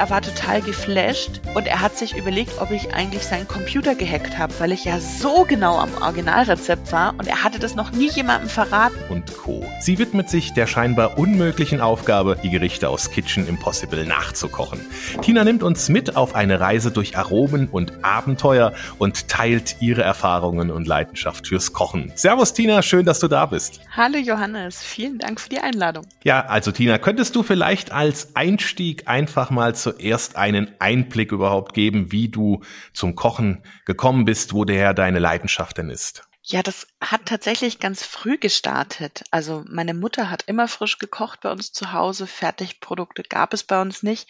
Er war total geflasht und er hat sich überlegt, ob ich eigentlich seinen Computer gehackt habe, weil ich ja so genau am Originalrezept war und er hatte das noch nie jemandem verraten. Und Co. Sie widmet sich der scheinbar unmöglichen Aufgabe, die Gerichte aus Kitchen Impossible nachzukochen. Tina nimmt uns mit auf eine Reise durch Aromen und Abenteuer und teilt ihre Erfahrungen und Leidenschaft fürs Kochen. Servus Tina, schön, dass du da bist. Hallo Johannes, vielen Dank für die Einladung. Ja, also Tina, könntest du vielleicht als Einstieg einfach mal zu zuerst einen Einblick überhaupt geben, wie du zum Kochen gekommen bist, wo der deine Leidenschaft denn ist? Ja, das hat tatsächlich ganz früh gestartet. Also meine Mutter hat immer frisch gekocht bei uns zu Hause. Fertigprodukte gab es bei uns nicht.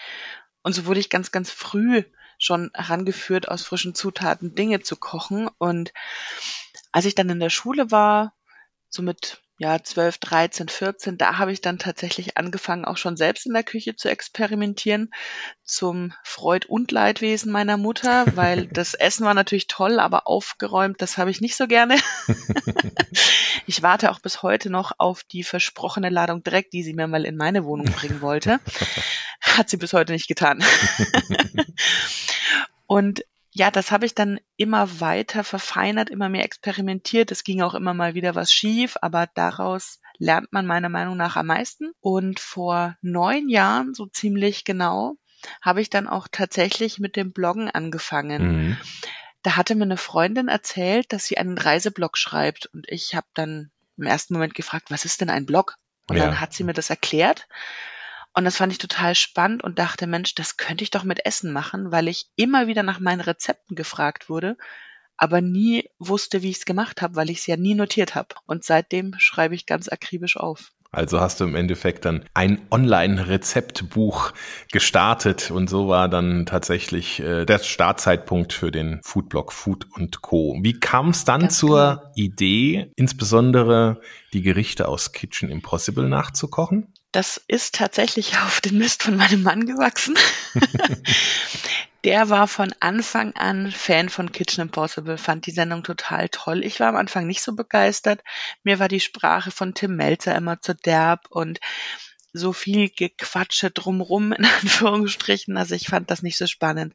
Und so wurde ich ganz, ganz früh schon herangeführt, aus frischen Zutaten Dinge zu kochen. Und als ich dann in der Schule war, so mit ja, 12, 13, 14, da habe ich dann tatsächlich angefangen, auch schon selbst in der Küche zu experimentieren, zum Freud und Leidwesen meiner Mutter, weil das Essen war natürlich toll, aber aufgeräumt, das habe ich nicht so gerne. ich warte auch bis heute noch auf die versprochene Ladung Dreck, die sie mir mal in meine Wohnung bringen wollte. Hat sie bis heute nicht getan. und ja, das habe ich dann immer weiter verfeinert, immer mehr experimentiert. Es ging auch immer mal wieder was schief, aber daraus lernt man meiner Meinung nach am meisten. Und vor neun Jahren, so ziemlich genau, habe ich dann auch tatsächlich mit dem Bloggen angefangen. Mhm. Da hatte mir eine Freundin erzählt, dass sie einen Reiseblog schreibt. Und ich habe dann im ersten Moment gefragt, was ist denn ein Blog? Und ja. dann hat sie mir das erklärt. Und das fand ich total spannend und dachte, Mensch, das könnte ich doch mit Essen machen, weil ich immer wieder nach meinen Rezepten gefragt wurde, aber nie wusste, wie ich es gemacht habe, weil ich es ja nie notiert habe. Und seitdem schreibe ich ganz akribisch auf. Also hast du im Endeffekt dann ein Online-Rezeptbuch gestartet und so war dann tatsächlich äh, der Startzeitpunkt für den Foodblog Food und Co. Wie kam es dann Ganz zur genau. Idee, insbesondere die Gerichte aus Kitchen Impossible nachzukochen? Das ist tatsächlich auf den Mist von meinem Mann gewachsen. Der war von Anfang an Fan von Kitchen Impossible, fand die Sendung total toll. Ich war am Anfang nicht so begeistert. Mir war die Sprache von Tim Melzer immer zu derb und so viel Gequatsche drumrum, in Anführungsstrichen. Also ich fand das nicht so spannend.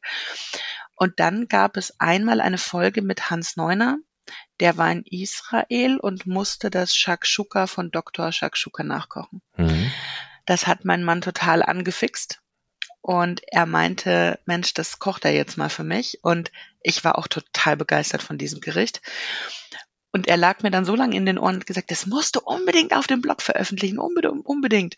Und dann gab es einmal eine Folge mit Hans Neuner, der war in Israel und musste das Shakshuka von Dr. Shakshuka nachkochen. Mhm. Das hat mein Mann total angefixt. Und er meinte, Mensch, das kocht er jetzt mal für mich. Und ich war auch total begeistert von diesem Gericht. Und er lag mir dann so lange in den Ohren und gesagt, das musst du unbedingt auf dem Blog veröffentlichen, unbedingt, unbedingt.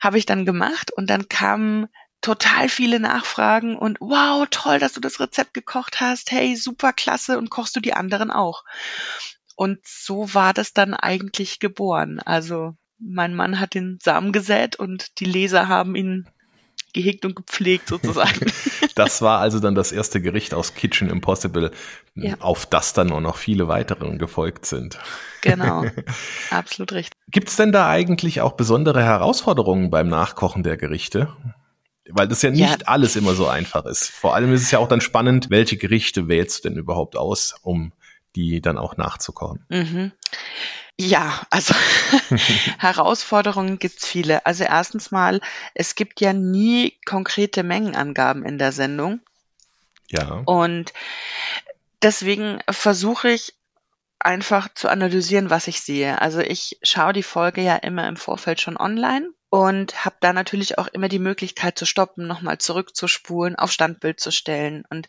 Habe ich dann gemacht und dann kamen total viele Nachfragen und wow, toll, dass du das Rezept gekocht hast. Hey, super klasse und kochst du die anderen auch. Und so war das dann eigentlich geboren. Also mein Mann hat den Samen gesät und die Leser haben ihn gehegt und gepflegt sozusagen. das war also dann das erste Gericht aus Kitchen Impossible, ja. auf das dann auch noch viele weitere gefolgt sind. Genau, absolut richtig. Gibt es denn da eigentlich auch besondere Herausforderungen beim Nachkochen der Gerichte? Weil das ja nicht ja. alles immer so einfach ist. Vor allem ist es ja auch dann spannend, welche Gerichte wählst du denn überhaupt aus, um die dann auch nachzukochen? Mhm. Ja, also Herausforderungen gibt's viele. Also erstens mal, es gibt ja nie konkrete Mengenangaben in der Sendung. Ja. Und deswegen versuche ich einfach zu analysieren, was ich sehe. Also ich schaue die Folge ja immer im Vorfeld schon online und habe da natürlich auch immer die Möglichkeit zu stoppen, nochmal zurückzuspulen, auf Standbild zu stellen. Und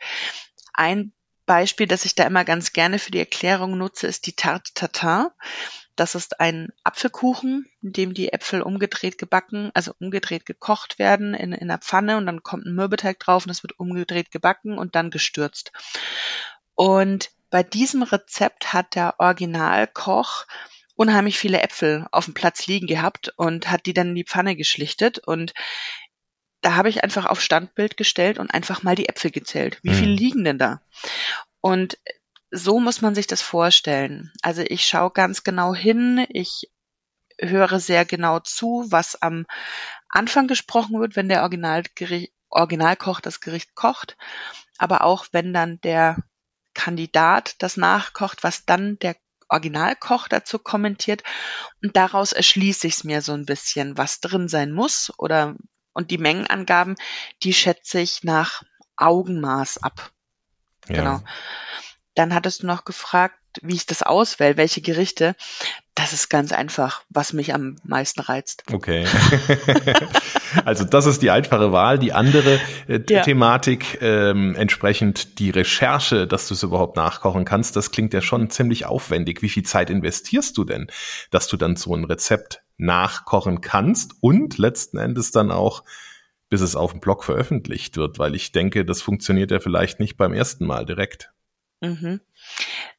ein Beispiel, das ich da immer ganz gerne für die Erklärung nutze, ist die Tarte Tatin. Das ist ein Apfelkuchen, in dem die Äpfel umgedreht gebacken, also umgedreht gekocht werden in, in einer Pfanne und dann kommt ein Mürbeteig drauf und es wird umgedreht gebacken und dann gestürzt. Und bei diesem Rezept hat der Originalkoch unheimlich viele Äpfel auf dem Platz liegen gehabt und hat die dann in die Pfanne geschlichtet und da habe ich einfach auf Standbild gestellt und einfach mal die Äpfel gezählt. Wie mhm. viel liegen denn da? Und so muss man sich das vorstellen. Also ich schaue ganz genau hin, ich höre sehr genau zu, was am Anfang gesprochen wird, wenn der Originalgericht, Originalkoch das Gericht kocht, aber auch wenn dann der Kandidat das nachkocht, was dann der Originalkoch dazu kommentiert und daraus erschließe ich es mir so ein bisschen, was drin sein muss oder und die Mengenangaben, die schätze ich nach Augenmaß ab. Ja. Genau. Dann hattest du noch gefragt, wie ich das auswähle, welche Gerichte. Das ist ganz einfach, was mich am meisten reizt. Okay. also das ist die einfache Wahl. Die andere äh, ja. Thematik, ähm, entsprechend die Recherche, dass du es überhaupt nachkochen kannst, das klingt ja schon ziemlich aufwendig. Wie viel Zeit investierst du denn, dass du dann so ein Rezept nachkochen kannst und letzten Endes dann auch bis es auf dem Blog veröffentlicht wird, weil ich denke, das funktioniert ja vielleicht nicht beim ersten Mal direkt. Mhm.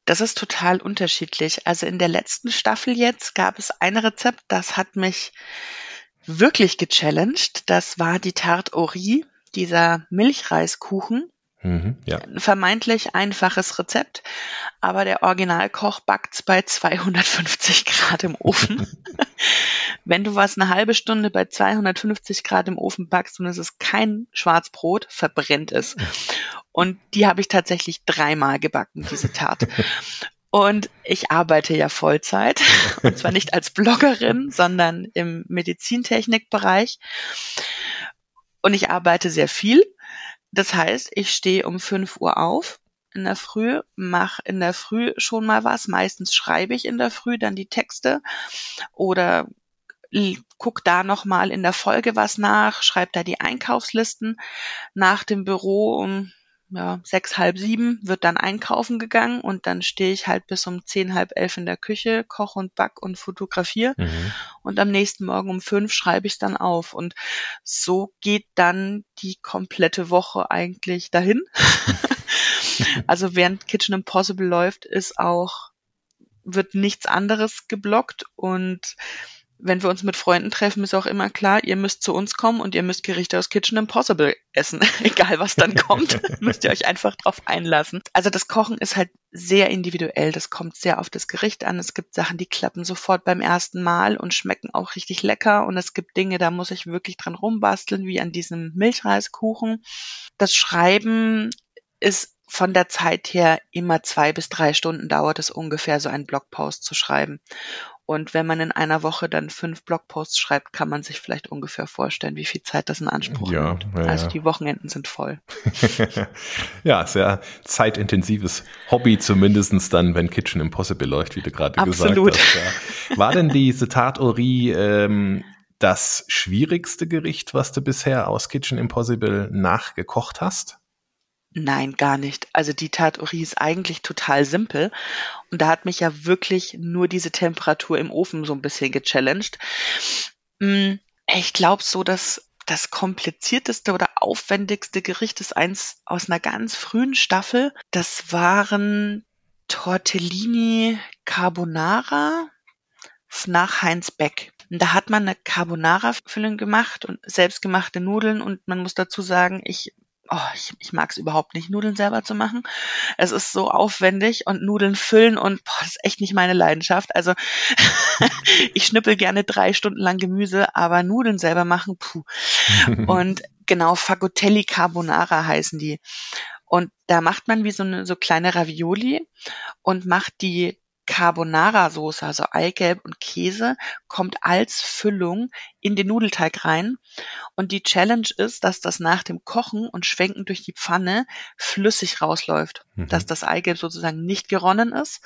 Das ist total unterschiedlich. Also in der letzten Staffel jetzt gab es ein Rezept, das hat mich wirklich gechallenged. Das war die Tarte Ori, dieser Milchreiskuchen. Mhm, ja. Ein vermeintlich einfaches Rezept, aber der Originalkoch backt's bei 250 Grad im Ofen. Wenn du was eine halbe Stunde bei 250 Grad im Ofen backst und es ist kein Schwarzbrot, verbrennt es. Und die habe ich tatsächlich dreimal gebacken, diese Tarte. Und ich arbeite ja Vollzeit, und zwar nicht als Bloggerin, sondern im Medizintechnikbereich. Und ich arbeite sehr viel. Das heißt, ich stehe um 5 Uhr auf in der Früh, mache in der Früh schon mal was. Meistens schreibe ich in der Früh dann die Texte oder guck da nochmal in der Folge was nach, schreib da die Einkaufslisten. Nach dem Büro um ja, sechs, halb sieben wird dann einkaufen gegangen und dann stehe ich halt bis um zehn, halb elf in der Küche, koche und back und fotografiere. Mhm. Und am nächsten Morgen um fünf schreibe ich dann auf. Und so geht dann die komplette Woche eigentlich dahin. also während Kitchen Impossible läuft, ist auch, wird nichts anderes geblockt und wenn wir uns mit Freunden treffen, ist auch immer klar, ihr müsst zu uns kommen und ihr müsst Gerichte aus Kitchen Impossible essen. Egal was dann kommt, müsst ihr euch einfach drauf einlassen. Also das Kochen ist halt sehr individuell. Das kommt sehr auf das Gericht an. Es gibt Sachen, die klappen sofort beim ersten Mal und schmecken auch richtig lecker. Und es gibt Dinge, da muss ich wirklich dran rumbasteln, wie an diesem Milchreiskuchen. Das Schreiben ist von der Zeit her immer zwei bis drei Stunden dauert es ungefähr, so einen Blogpost zu schreiben. Und wenn man in einer Woche dann fünf Blogposts schreibt, kann man sich vielleicht ungefähr vorstellen, wie viel Zeit das in Anspruch ja, nimmt. Ja, also die Wochenenden sind voll. ja, sehr zeitintensives Hobby, zumindestens dann, wenn Kitchen Impossible läuft, wie du gerade gesagt hast. Ja. War denn diese Tatori ähm, das schwierigste Gericht, was du bisher aus Kitchen Impossible nachgekocht hast? Nein, gar nicht. Also die Tatori ist eigentlich total simpel. Und da hat mich ja wirklich nur diese Temperatur im Ofen so ein bisschen gechallenged. Mm, ich glaube so, dass das komplizierteste oder aufwendigste Gericht ist eins aus einer ganz frühen Staffel. Das waren Tortellini Carbonara nach Heinz Beck. Da hat man eine Carbonara-Füllung gemacht und selbstgemachte Nudeln und man muss dazu sagen, ich oh, ich, ich mag es überhaupt nicht, Nudeln selber zu machen. Es ist so aufwendig und Nudeln füllen und boah, das ist echt nicht meine Leidenschaft. Also ich schnippel gerne drei Stunden lang Gemüse, aber Nudeln selber machen, puh. und genau, Fagotelli Carbonara heißen die. Und da macht man wie so eine so kleine Ravioli und macht die Carbonara-Soße, also Eigelb und Käse, kommt als Füllung in den Nudelteig rein. Und die Challenge ist, dass das nach dem Kochen und Schwenken durch die Pfanne flüssig rausläuft, mhm. dass das Eigelb sozusagen nicht geronnen ist.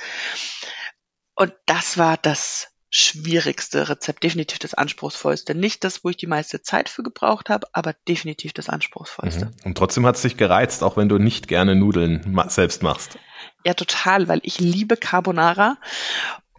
Und das war das schwierigste Rezept, definitiv das anspruchsvollste. Nicht das, wo ich die meiste Zeit für gebraucht habe, aber definitiv das anspruchsvollste. Mhm. Und trotzdem hat es dich gereizt, auch wenn du nicht gerne Nudeln selbst machst. Ja, total, weil ich liebe Carbonara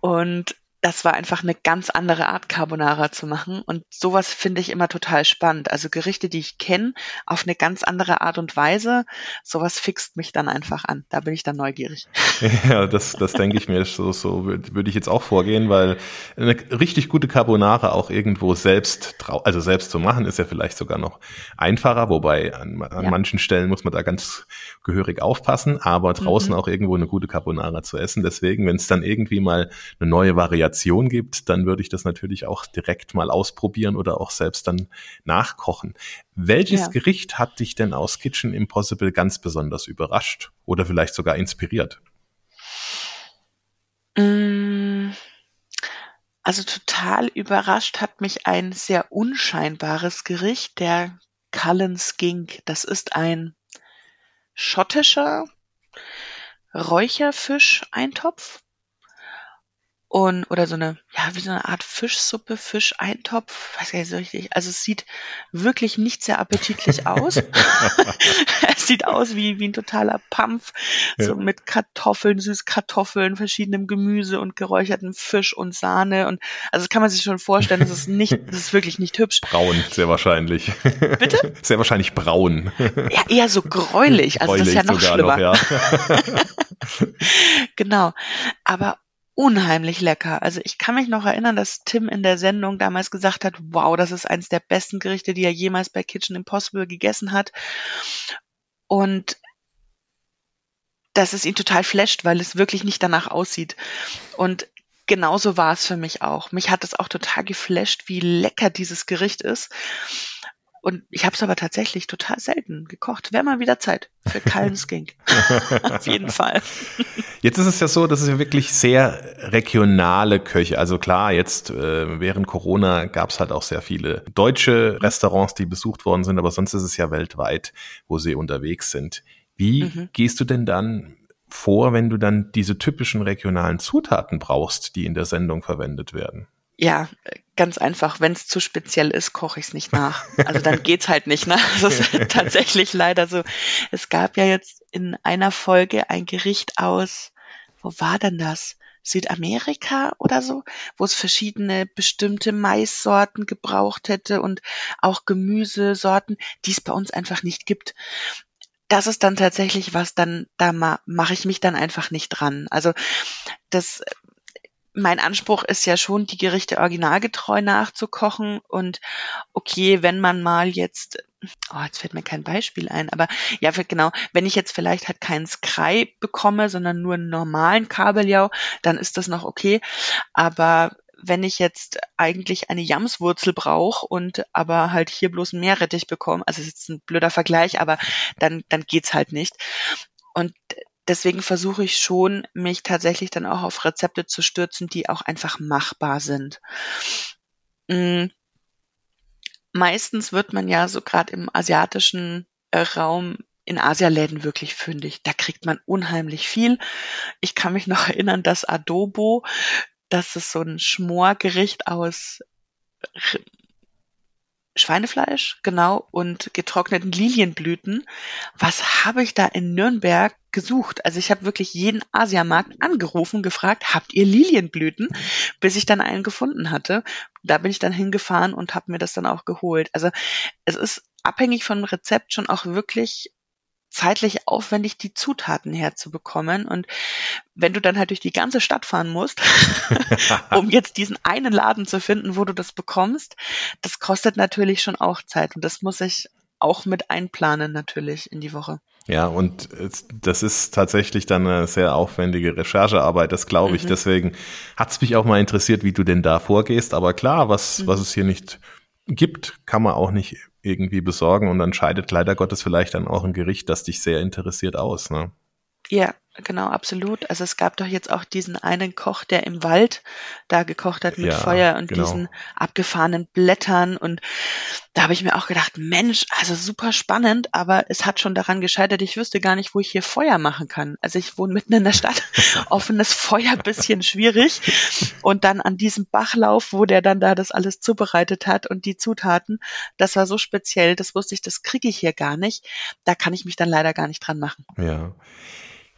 und das war einfach eine ganz andere Art Carbonara zu machen und sowas finde ich immer total spannend. Also Gerichte, die ich kenne, auf eine ganz andere Art und Weise, sowas fixt mich dann einfach an. Da bin ich dann neugierig. Ja, das, das denke ich mir, so, so würde würd ich jetzt auch vorgehen, weil eine richtig gute Carbonara auch irgendwo selbst, also selbst zu machen, ist ja vielleicht sogar noch einfacher, wobei an, an ja. manchen Stellen muss man da ganz gehörig aufpassen, aber draußen mhm. auch irgendwo eine gute Carbonara zu essen. Deswegen, wenn es dann irgendwie mal eine neue Variation Variation gibt, dann würde ich das natürlich auch direkt mal ausprobieren oder auch selbst dann nachkochen. Welches ja. Gericht hat dich denn aus Kitchen Impossible ganz besonders überrascht oder vielleicht sogar inspiriert? Mm, also total überrascht hat mich ein sehr unscheinbares Gericht, der Cullen Skink. Das ist ein schottischer Räucherfisch-Eintopf und oder so eine, ja, wie so eine Art Fischsuppe, Fischeintopf, weiß gar nicht so richtig. Also es sieht wirklich nicht sehr appetitlich aus. es sieht aus wie, wie ein totaler Pampf, so mit Kartoffeln, Süßkartoffeln, verschiedenem Gemüse und geräuchertem Fisch und Sahne. Und also das kann man sich schon vorstellen, das ist nicht, das ist wirklich nicht hübsch. Braun, sehr wahrscheinlich. Bitte? Sehr wahrscheinlich braun. Ja, eher so gräulich. Also Gräulich das ist ja noch schlimmer. Noch, ja. Genau. Aber unheimlich lecker. Also ich kann mich noch erinnern, dass Tim in der Sendung damals gesagt hat, wow, das ist eines der besten Gerichte, die er jemals bei Kitchen Impossible gegessen hat. Und dass es ihn total flasht, weil es wirklich nicht danach aussieht. Und genauso war es für mich auch. Mich hat es auch total geflasht, wie lecker dieses Gericht ist. Und ich habe es aber tatsächlich total selten gekocht. Wäre mal wieder Zeit für Skink. Auf jeden Fall. Jetzt ist es ja so, dass es ja wirklich sehr regionale Köche. Also klar, jetzt äh, während Corona gab es halt auch sehr viele deutsche Restaurants, die besucht worden sind, aber sonst ist es ja weltweit, wo sie unterwegs sind. Wie Mhm. gehst du denn dann vor, wenn du dann diese typischen regionalen Zutaten brauchst, die in der Sendung verwendet werden? Ja, ganz einfach. Wenn es zu speziell ist, koche ich es nicht nach. Also dann geht's halt nicht. Ne? Das ist tatsächlich leider so. Es gab ja jetzt in einer Folge ein Gericht aus, wo war denn das? Südamerika oder so, wo es verschiedene bestimmte Maissorten gebraucht hätte und auch Gemüsesorten, die es bei uns einfach nicht gibt. Das ist dann tatsächlich was, dann da ma mache ich mich dann einfach nicht dran. Also das mein Anspruch ist ja schon, die Gerichte originalgetreu nachzukochen und okay, wenn man mal jetzt, oh, jetzt fällt mir kein Beispiel ein, aber ja, genau, wenn ich jetzt vielleicht halt keinen Skrei bekomme, sondern nur einen normalen Kabeljau, dann ist das noch okay, aber wenn ich jetzt eigentlich eine Jamswurzel brauche und aber halt hier bloß einen Meerrettich bekomme, also ist jetzt ein blöder Vergleich, aber dann, dann geht's halt nicht. Und deswegen versuche ich schon, mich tatsächlich dann auch auf Rezepte zu stürzen, die auch einfach machbar sind. Mm, Meistens wird man ja so gerade im asiatischen äh, Raum in Asialäden wirklich fündig. Da kriegt man unheimlich viel. Ich kann mich noch erinnern, dass Adobo, das ist so ein Schmorgericht aus Schweinefleisch, genau, und getrockneten Lilienblüten. Was habe ich da in Nürnberg gesucht? Also ich habe wirklich jeden Asiamarkt angerufen, gefragt, habt ihr Lilienblüten? Bis ich dann einen gefunden hatte. Da bin ich dann hingefahren und habe mir das dann auch geholt. Also es ist abhängig vom Rezept schon auch wirklich zeitlich aufwendig, die Zutaten herzubekommen. Und wenn du dann halt durch die ganze Stadt fahren musst, um jetzt diesen einen Laden zu finden, wo du das bekommst, das kostet natürlich schon auch Zeit. Und das muss ich auch mit einplanen natürlich in die Woche. Ja, und das ist tatsächlich dann eine sehr aufwendige Recherchearbeit, das glaube ich. Mhm. Deswegen hat es mich auch mal interessiert, wie du denn da vorgehst. Aber klar, was, Mhm. was es hier nicht gibt, kann man auch nicht irgendwie besorgen und dann scheidet leider Gottes vielleicht dann auch ein Gericht, das dich sehr interessiert aus. Ne? Ja, genau, absolut. Also es gab doch jetzt auch diesen einen Koch, der im Wald da gekocht hat mit Ja, Feuer und genau. diesen abgefahrenen Blättern. Und da habe ich mir auch gedacht, Mensch, also super spannend, aber es hat schon daran gescheitert, ich wüsste gar nicht, wo ich hier Feuer machen kann. Also ich wohne mitten in der Stadt, offenes Feuer, bisschen schwierig. Und dann an diesem Bachlauf, wo der dann da das alles zubereitet hat und die Zutaten, das war so speziell, das wusste ich, das kriege ich hier gar nicht. Da kann ich mich dann leider gar nicht dran machen. Ja.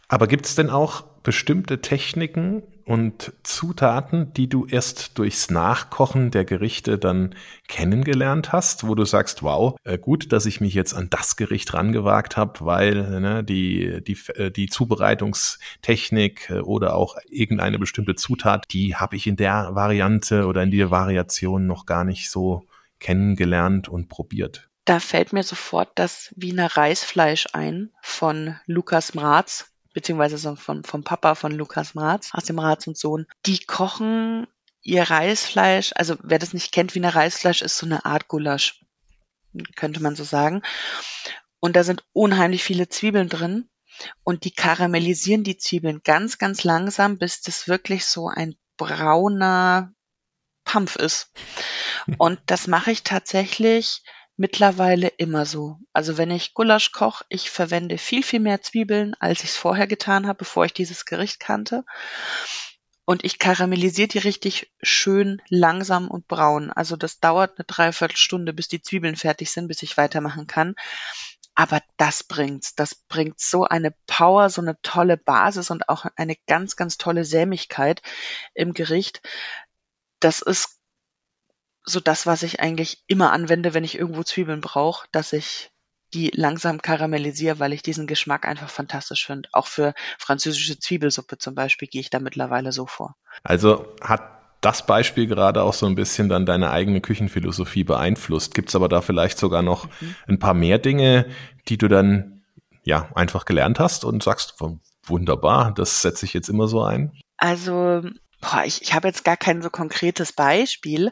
Aber gibt es denn auch bestimmte Techniken und Zutaten, die du erst durchs Nachkochen der Gerichte dann kennengelernt hast, wo du sagst, wow, äh, gut, dass ich mich jetzt an das Gericht rangewagt habe, weil ne, die, die, äh, die Zubereitungstechnik äh, oder auch irgendeine bestimmte Zutat, die habe ich in der Variante oder in der Variation noch gar nicht so kennengelernt und probiert. Da fällt mir sofort das Wiener Reisfleisch ein von Lukas Mraz, beziehungsweise so vom, Papa von Lukas Mraz, aus dem Mraz und Sohn. Die kochen ihr Reisfleisch, also wer das nicht kennt, Wiener Reisfleisch ist so eine Art Gulasch, könnte man so sagen. Und da sind unheimlich viele Zwiebeln drin. und die karamellisieren die Zwiebeln ganz, ganz langsam, bis das wirklich so ein brauner Pampf ist. Und das mache ich tatsächlich mittlerweile immer so. Also wenn ich Gulasch koche, ich verwende viel, viel mehr Zwiebeln, als ich es vorher getan habe, bevor ich dieses Gericht kannte. Und ich karamellisiere die richtig schön langsam und braun. Also das dauert eine Dreiviertelstunde, bis die Zwiebeln fertig sind, bis ich weitermachen kann. Aber das bringt's. Das bringt so eine Power, so eine tolle Basis und auch eine ganz, ganz tolle Sämigkeit im Gericht. Das ist so das, was ich eigentlich immer anwende, wenn ich irgendwo Zwiebeln brauche, dass ich die langsam karamellisiere, weil ich diesen Geschmack einfach fantastisch finde. Auch für französische Zwiebelsuppe zum Beispiel gehe ich da mittlerweile so vor. Also hat das Beispiel gerade auch so ein bisschen dann deine eigene Küchenphilosophie beeinflusst. Gibt es aber da vielleicht sogar noch mhm. ein paar mehr Dinge, die du dann ja einfach gelernt hast und sagst, wunderbar, das setze ich jetzt immer so ein? Also, boah, ich, ich habe jetzt gar kein so konkretes Beispiel,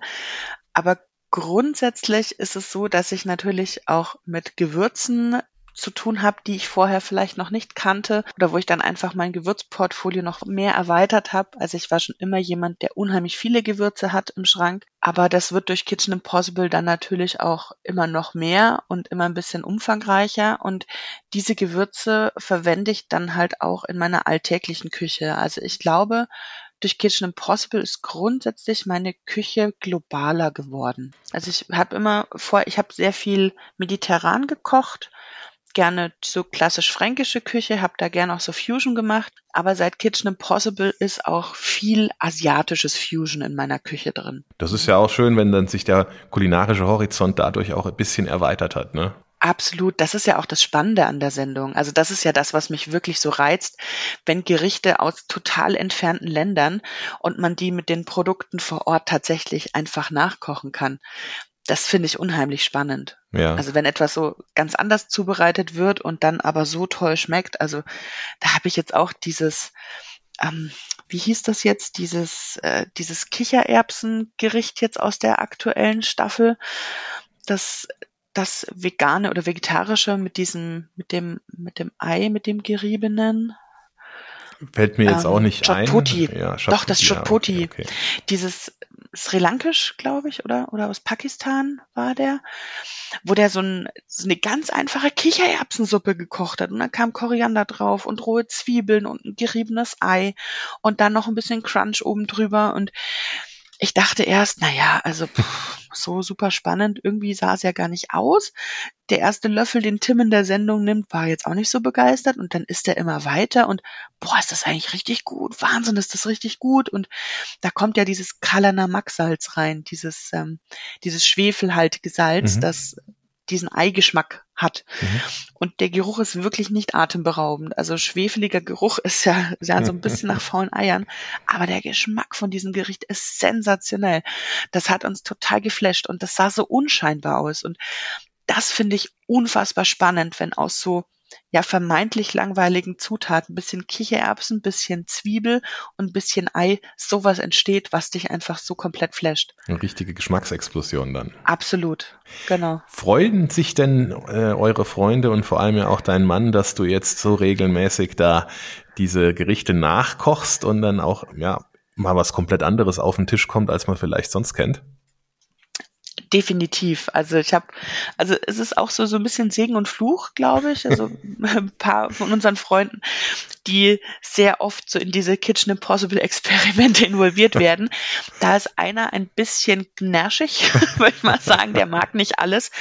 aber grundsätzlich ist es so, dass ich natürlich auch mit Gewürzen zu tun habe, die ich vorher vielleicht noch nicht kannte oder wo ich dann einfach mein Gewürzportfolio noch mehr erweitert habe. Also ich war schon immer jemand, der unheimlich viele Gewürze hat im Schrank, aber das wird durch Kitchen Impossible dann natürlich auch immer noch mehr und immer ein bisschen umfangreicher und diese Gewürze verwende ich dann halt auch in meiner alltäglichen Küche. Also ich glaube, durch Kitchen Impossible ist grundsätzlich meine Küche globaler geworden. Also ich habe immer vor, ich habe sehr viel mediterran gekocht, gerne so klassisch fränkische Küche, habe da gerne auch so Fusion gemacht, aber seit Kitchen Impossible ist auch viel asiatisches Fusion in meiner Küche drin. Das ist ja auch schön, wenn dann sich der kulinarische Horizont dadurch auch ein bisschen erweitert hat, ne? Absolut, das ist ja auch das Spannende an der Sendung. Also das ist ja das, was mich wirklich so reizt, wenn Gerichte aus total entfernten Ländern und man die mit den Produkten vor Ort tatsächlich einfach nachkochen kann. Das finde ich unheimlich spannend. Ja. Also wenn etwas so ganz anders zubereitet wird und dann aber so toll schmeckt. Also da habe ich jetzt auch dieses, ähm, wie hieß das jetzt, dieses, äh, dieses Kichererbsengericht jetzt aus der aktuellen Staffel. Das, das vegane oder vegetarische mit diesem, mit dem, mit dem Ei, mit dem geriebenen. Fällt mir jetzt ähm, auch nicht Chotpoti. ein. Ja, Doch, das Chotpoti. Ja, okay, okay. Dieses Sri Lankisch, glaube ich, oder, oder aus Pakistan war der, wo der so, ein, so eine ganz einfache Kichererbsensuppe gekocht hat und dann kam Koriander drauf und rohe Zwiebeln und ein geriebenes Ei und dann noch ein bisschen Crunch oben drüber und ich dachte erst, na ja, also pff, so super spannend. Irgendwie sah es ja gar nicht aus. Der erste Löffel, den Tim in der Sendung nimmt, war jetzt auch nicht so begeistert und dann ist er immer weiter und boah, ist das eigentlich richtig gut. Wahnsinn, ist das richtig gut. Und da kommt ja dieses Kalana Salz rein, dieses, ähm, dieses schwefelhaltige Salz, mhm. das diesen Eigeschmack hat. Mhm. Und der Geruch ist wirklich nicht atemberaubend. Also schwefeliger Geruch ist ja, ja so ein bisschen nach faulen Eiern. Aber der Geschmack von diesem Gericht ist sensationell. Das hat uns total geflasht und das sah so unscheinbar aus. Und das finde ich unfassbar spannend, wenn aus so ja vermeintlich langweiligen Zutaten, bisschen Kichererbsen, bisschen Zwiebel und ein bisschen Ei, sowas entsteht, was dich einfach so komplett flasht. Eine richtige Geschmacksexplosion dann. Absolut, genau. Freuen sich denn äh, eure Freunde und vor allem ja auch dein Mann, dass du jetzt so regelmäßig da diese Gerichte nachkochst und dann auch ja mal was komplett anderes auf den Tisch kommt, als man vielleicht sonst kennt? Definitiv. Also ich habe, also es ist auch so so ein bisschen Segen und Fluch, glaube ich. Also ein paar von unseren Freunden, die sehr oft so in diese Kitchen Impossible Experimente involviert werden. Da ist einer ein bisschen gnärschig, würde ich mal sagen. Der mag nicht alles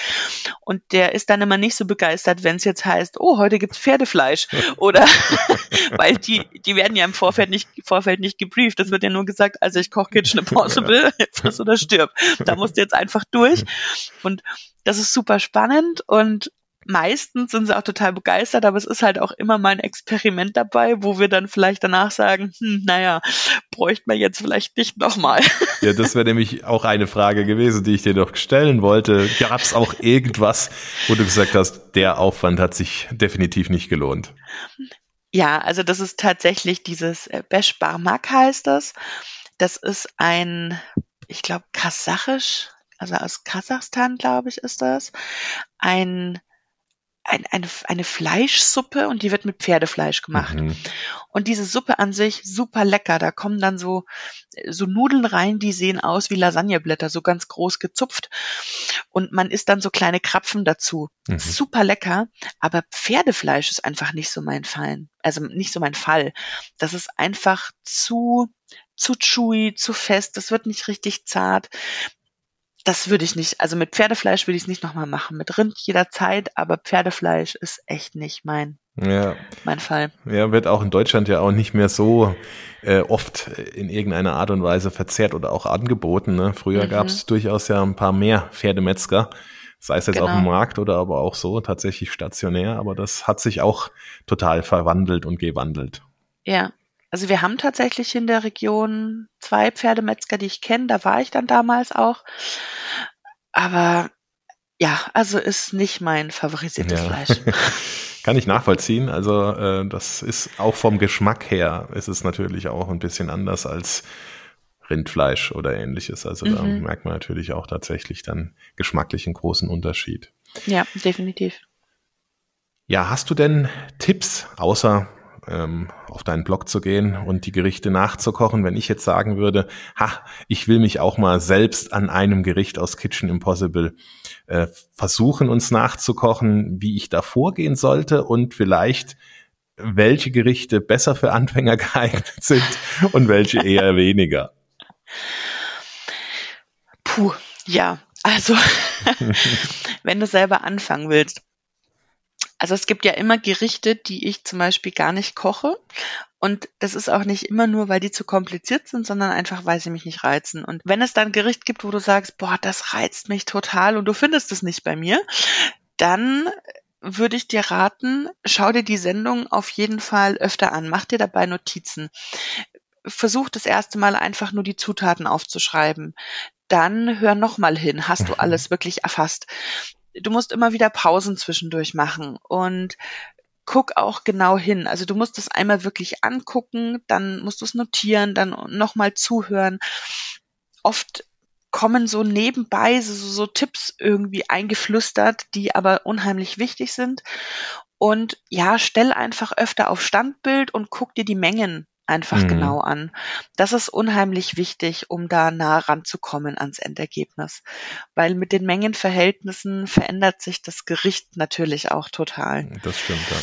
und der ist dann immer nicht so begeistert, wenn es jetzt heißt, oh, heute gibt's Pferdefleisch oder weil die die werden ja im Vorfeld nicht Vorfeld nicht gebrieft. Das wird ja nur gesagt, also ich koche Kitchen Impossible, friss oder stirb. Da musst du jetzt einfach durch. Und das ist super spannend und meistens sind sie auch total begeistert, aber es ist halt auch immer mal ein Experiment dabei, wo wir dann vielleicht danach sagen, hm, naja, bräuchte man jetzt vielleicht nicht nochmal. Ja, das wäre nämlich auch eine Frage gewesen, die ich dir noch stellen wollte. Gab es auch irgendwas, wo du gesagt hast, der Aufwand hat sich definitiv nicht gelohnt? Ja, also das ist tatsächlich dieses äh, Besh Barmak heißt das. Das ist ein, ich glaube, kasachisch also aus Kasachstan, glaube ich, ist das, ein ein, eine, eine Fleischsuppe und die wird mit Pferdefleisch gemacht. Mhm. Und diese Suppe an sich super lecker. Da kommen dann so, so Nudeln rein, die sehen aus wie Lasagneblätter, so ganz groß gezupft. Und man isst dann so kleine Krapfen dazu. Mhm. Super lecker. Aber Pferdefleisch ist einfach nicht so mein Fall. Also nicht so mein Fall. Das ist einfach zu, zu chewy, zu fest. Das wird nicht richtig zart das würde ich nicht, also mit Pferdefleisch würde ich es nicht nochmal machen. Mit Rind jederzeit, aber Pferdefleisch ist echt nicht mein, ja. mein Fall. Ja, wird auch in Deutschland ja auch nicht mehr so äh, oft in irgendeiner Art und Weise verzehrt oder auch angeboten. Ne? Früher mhm. gab es durchaus ja ein paar mehr Pferdemetzger, sei es jetzt genau. auf dem genau. Markt oder aber auch so tatsächlich stationär, aber das hat sich auch total verwandelt und gewandelt. Ja, also wir haben tatsächlich in der Region zwei Pferdemetzger, die ich kenne. Da war ich dann damals auch. Aber ja, also ist nicht mein favorisiertes ja. Fleisch. Kann ich nachvollziehen. Also äh, das ist auch vom Geschmack her ist es natürlich auch ein bisschen anders als Rindfleisch oder ähnliches. Also mhm. da merkt man natürlich auch tatsächlich dann geschmacklich einen großen Unterschied. Ja, definitiv. Ja, hast du denn Tipps, außer ähm, auf deinen Blog zu gehen und die Gerichte nachzukochen. Wenn ich jetzt sagen würde, ha, ich will mich auch mal selbst an einem Gericht aus Kitchen Impossible äh, versuchen, uns nachzukochen, wie ich da vorgehen sollte und vielleicht welche Gerichte besser für Anfänger geeignet sind und welche eher weniger. Puh, ja, also wenn du selber anfangen willst, also es gibt ja immer Gerichte, die ich zum Beispiel gar nicht koche. Und das ist auch nicht immer nur, weil die zu kompliziert sind, sondern einfach, weil sie mich nicht reizen. Und wenn es dann ein Gericht gibt, wo du sagst, boah, das reizt mich total und du findest es nicht bei mir, dann würde ich dir raten, schau dir die Sendung auf jeden Fall öfter an. Mach dir dabei Notizen. Versuch das erste Mal einfach nur die Zutaten aufzuschreiben. Dann hör nochmal hin. Hast du mhm. alles wirklich erfasst? Du musst immer wieder Pausen zwischendurch machen und guck auch genau hin. Also du musst es einmal wirklich angucken, dann musst du es notieren, dann nochmal zuhören. Oft kommen so nebenbei so, so Tipps irgendwie eingeflüstert, die aber unheimlich wichtig sind. Und ja, stell einfach öfter auf Standbild und guck dir die Mengen einfach mhm. genau an. Das ist unheimlich wichtig, um da nah ranzukommen ans Endergebnis. Weil mit den Mengenverhältnissen verändert sich das Gericht natürlich auch total. Das stimmt, ja.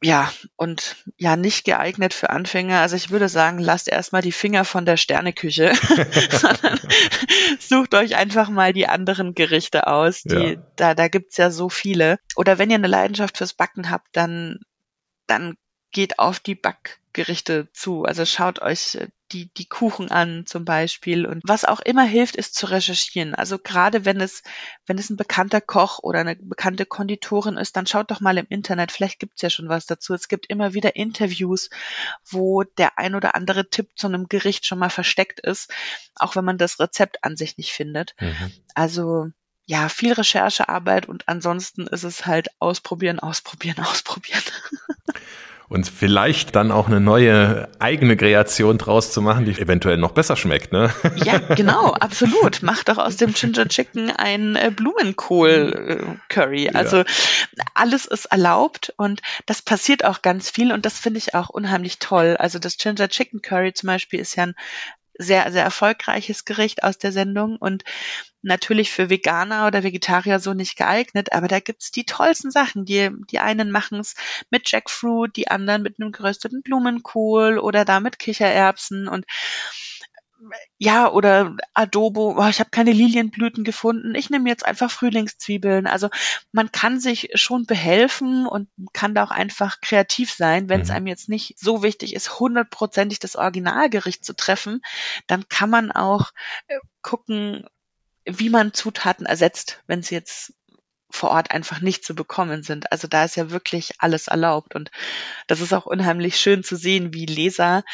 Ja, und ja, nicht geeignet für Anfänger. Also ich würde sagen, lasst erstmal die Finger von der Sterneküche, sondern sucht euch einfach mal die anderen Gerichte aus. Die, ja. Da, da gibt's ja so viele. Oder wenn ihr eine Leidenschaft fürs Backen habt, dann, dann geht auf die Backgerichte zu. Also schaut euch äh, die, die Kuchen an zum Beispiel. Und was auch immer hilft, ist zu recherchieren. Also gerade wenn es, wenn es ein bekannter Koch oder eine bekannte Konditorin ist, dann schaut doch mal im Internet. Vielleicht gibt's ja schon was dazu. Es gibt immer wieder Interviews, wo der ein oder andere Tipp zu einem Gericht schon mal versteckt ist, auch wenn man das Rezept an sich nicht findet. Mhm. Also ja, viel Recherchearbeit und ansonsten ist es halt ausprobieren, ausprobieren, ausprobieren. Und vielleicht dann auch eine neue eigene Kreation draus zu machen, die eventuell noch besser schmeckt, ne? Ja, genau, absolut. Mach doch aus dem Ginger Chicken ein äh, Blumenkohl-Curry. Also ja. alles ist erlaubt und das passiert auch ganz viel und das finde ich auch unheimlich toll. Also das Ginger Chicken Curry zum Beispiel ist ja ein sehr, sehr erfolgreiches Gericht aus der Sendung und natürlich für Veganer oder Vegetarier so nicht geeignet, aber da gibt's die tollsten Sachen. Die, die einen machen es mit Jackfruit, die anderen mit einem gerösteten Blumenkohl oder da mit Kichererbsen und ja, oder Adobo, oh, ich habe keine Lilienblüten gefunden, ich nehme jetzt einfach Frühlingszwiebeln. Also man kann sich schon behelfen und kann da auch einfach kreativ sein. Wenn es mhm. einem jetzt nicht so wichtig ist, hundertprozentig das Originalgericht zu treffen, dann kann man auch äh, gucken, wie man Zutaten ersetzt, wenn sie jetzt vor Ort einfach nicht zu bekommen sind. Also da ist ja wirklich alles erlaubt und das ist auch unheimlich schön zu sehen, wie Leser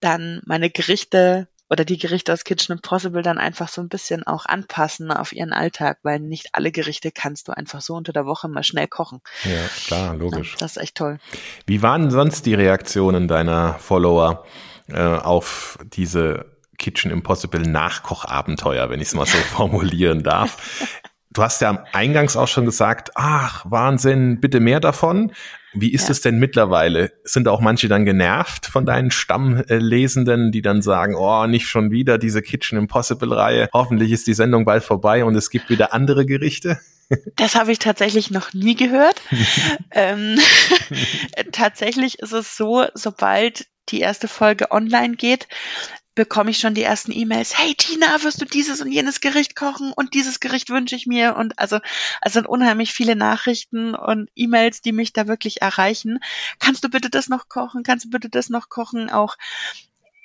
dann meine Gerichte oder die Gerichte aus Kitchen Impossible dann einfach so ein bisschen auch anpassen auf ihren Alltag, weil nicht alle Gerichte kannst du einfach so unter der Woche mal schnell kochen. Ja, klar, logisch. das ist echt toll. Wie waren sonst die Reaktionen deiner Follower äh, auf diese Kitchen Impossible Nachkochabenteuer, wenn ich es mal so formulieren darf? Du hast ja eingangs auch schon gesagt, ach, Wahnsinn, bitte mehr davon. Wie ist ja. es denn mittlerweile? Sind auch manche dann genervt von deinen Stammlesenden, die dann sagen, oh, nicht schon wieder diese Kitchen Impossible Reihe. Hoffentlich ist die Sendung bald vorbei und es gibt wieder andere Gerichte? Das habe ich tatsächlich noch nie gehört. ähm, tatsächlich ist es so, sobald die erste Folge online geht, bekomme ich schon die ersten E-Mails. Hey Tina, wirst du dieses und jenes Gericht kochen und dieses Gericht wünsche ich mir und also es sind unheimlich viele Nachrichten und E-Mails, die mich da wirklich erreichen. Kannst du bitte das noch kochen? Kannst du bitte das noch kochen? Auch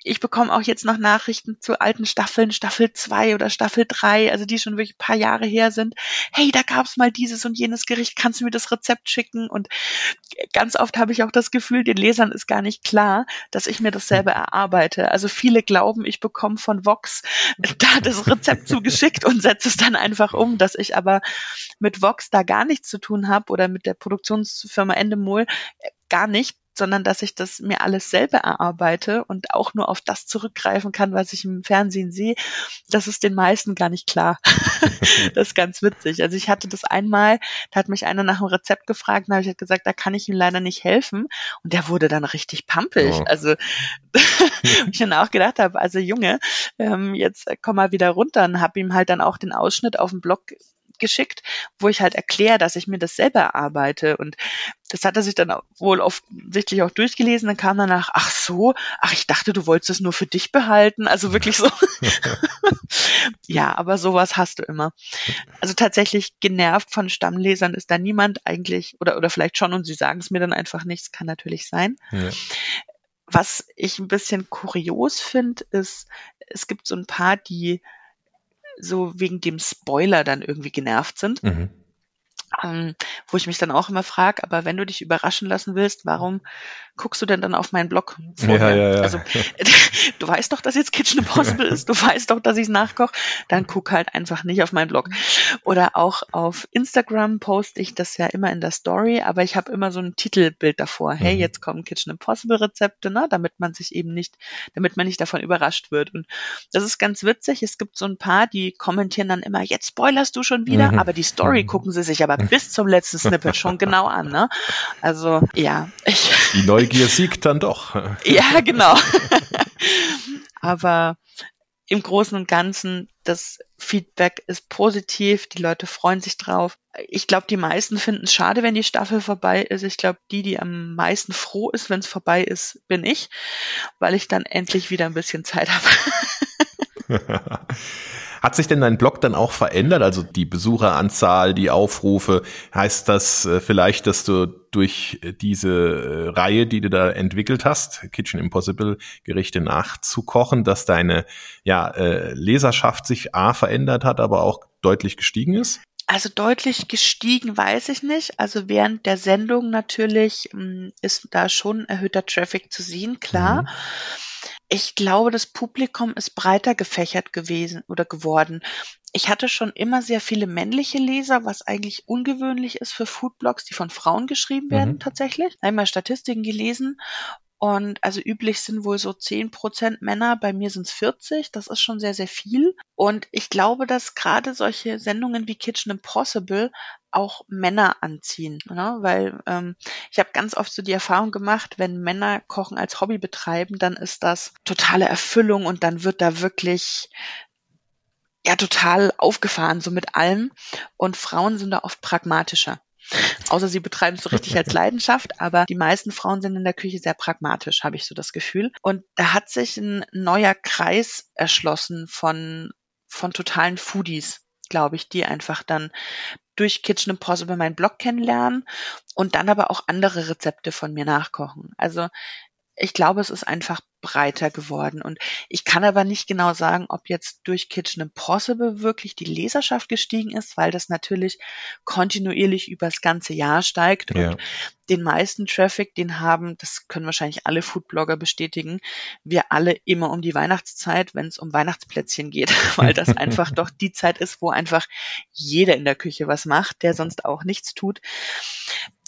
ich bekomme auch jetzt noch Nachrichten zu alten Staffeln, Staffel 2 oder Staffel 3, also die schon wirklich ein paar Jahre her sind. Hey, da gab's mal dieses und jenes Gericht, kannst du mir das Rezept schicken? Und ganz oft habe ich auch das Gefühl, den Lesern ist gar nicht klar, dass ich mir dasselbe erarbeite. Also viele glauben, ich bekomme von Vox da das Rezept zugeschickt und setze es dann einfach um, dass ich aber mit Vox da gar nichts zu tun habe oder mit der Produktionsfirma Endemol gar nicht sondern dass ich das mir alles selber erarbeite und auch nur auf das zurückgreifen kann, was ich im Fernsehen sehe, das ist den meisten gar nicht klar. das ist ganz witzig. Also ich hatte das einmal, da hat mich einer nach dem Rezept gefragt, da habe ich halt gesagt, da kann ich ihm leider nicht helfen. Und der wurde dann richtig pampig. Oh. Also ich dann auch gedacht habe, also Junge, ähm, jetzt komm mal wieder runter und habe ihm halt dann auch den Ausschnitt auf dem Blog geschickt, wo ich halt erkläre, dass ich mir das selber erarbeite. Und das hat er sich dann wohl offensichtlich auch durchgelesen. Dann kam danach, ach so, ach, ich dachte, du wolltest es nur für dich behalten. Also wirklich so. ja, aber sowas hast du immer. Also tatsächlich genervt von Stammlesern ist da niemand eigentlich, oder, oder vielleicht schon und sie sagen es mir dann einfach nicht. Das kann natürlich sein. Ja. Was ich ein bisschen kurios finde, ist, es gibt so ein paar, die so wegen dem Spoiler dann irgendwie genervt sind. Mhm. Ähm, wo ich mich dann auch immer frage, aber wenn du dich überraschen lassen willst, warum guckst du denn dann auf meinen Blog vorher? Ja, ja, ja. Also du weißt doch, dass jetzt Kitchen Impossible ist, du weißt doch, dass ich nachkoche, dann guck halt einfach nicht auf meinen Blog. Oder auch auf Instagram poste ich das ja immer in der Story, aber ich habe immer so ein Titelbild davor. Hey, mhm. jetzt kommen Kitchen Impossible Rezepte, ne, damit man sich eben nicht, damit man nicht davon überrascht wird. Und das ist ganz witzig. Es gibt so ein paar, die kommentieren dann immer, jetzt spoilerst du schon wieder, mhm. aber die Story mhm. gucken sie sich aber bis zum letzten Snippet schon genau an. Ne? Also ja, ich. Die Neugier siegt dann doch. ja, genau. aber im Großen und Ganzen, das Feedback ist positiv, die Leute freuen sich drauf. Ich glaube, die meisten finden es schade, wenn die Staffel vorbei ist. Ich glaube, die, die am meisten froh ist, wenn es vorbei ist, bin ich, weil ich dann endlich wieder ein bisschen Zeit habe. Hat sich denn dein Blog dann auch verändert? Also die Besucheranzahl, die Aufrufe, heißt das äh, vielleicht, dass du durch diese äh, Reihe, die du da entwickelt hast, Kitchen Impossible Gerichte nachzukochen, dass deine ja, äh, Leserschaft sich A verändert hat, aber auch deutlich gestiegen ist? Also deutlich gestiegen weiß ich nicht. Also während der Sendung natürlich hm, ist da schon erhöhter Traffic zu sehen, klar. Mhm. Ich glaube, das Publikum ist breiter gefächert gewesen oder geworden. Ich hatte schon immer sehr viele männliche Leser, was eigentlich ungewöhnlich ist für Foodblogs, die von Frauen geschrieben werden mhm. tatsächlich. Einmal Statistiken gelesen und also üblich sind wohl so zehn Prozent Männer, bei mir sind es 40, das ist schon sehr, sehr viel. Und ich glaube, dass gerade solche Sendungen wie Kitchen Impossible auch Männer anziehen, ne? weil ähm, ich habe ganz oft so die Erfahrung gemacht, wenn Männer Kochen als Hobby betreiben, dann ist das totale Erfüllung und dann wird da wirklich ja total aufgefahren, so mit allem. Und Frauen sind da oft pragmatischer. Außer sie betreiben es so richtig als Leidenschaft, aber die meisten Frauen sind in der Küche sehr pragmatisch, habe ich so das Gefühl. Und da hat sich ein neuer Kreis erschlossen von, von totalen Foodies, glaube ich, die einfach dann durch Kitchen Impossible meinen Blog kennenlernen und dann aber auch andere Rezepte von mir nachkochen. Also ich glaube, es ist einfach breiter geworden. Und ich kann aber nicht genau sagen, ob jetzt durch Kitchen Impossible wirklich die Leserschaft gestiegen ist, weil das natürlich kontinuierlich übers ganze Jahr steigt. Ja. Und den meisten Traffic, den haben, das können wahrscheinlich alle Foodblogger bestätigen, wir alle immer um die Weihnachtszeit, wenn es um Weihnachtsplätzchen geht, weil das einfach doch die Zeit ist, wo einfach jeder in der Küche was macht, der sonst auch nichts tut.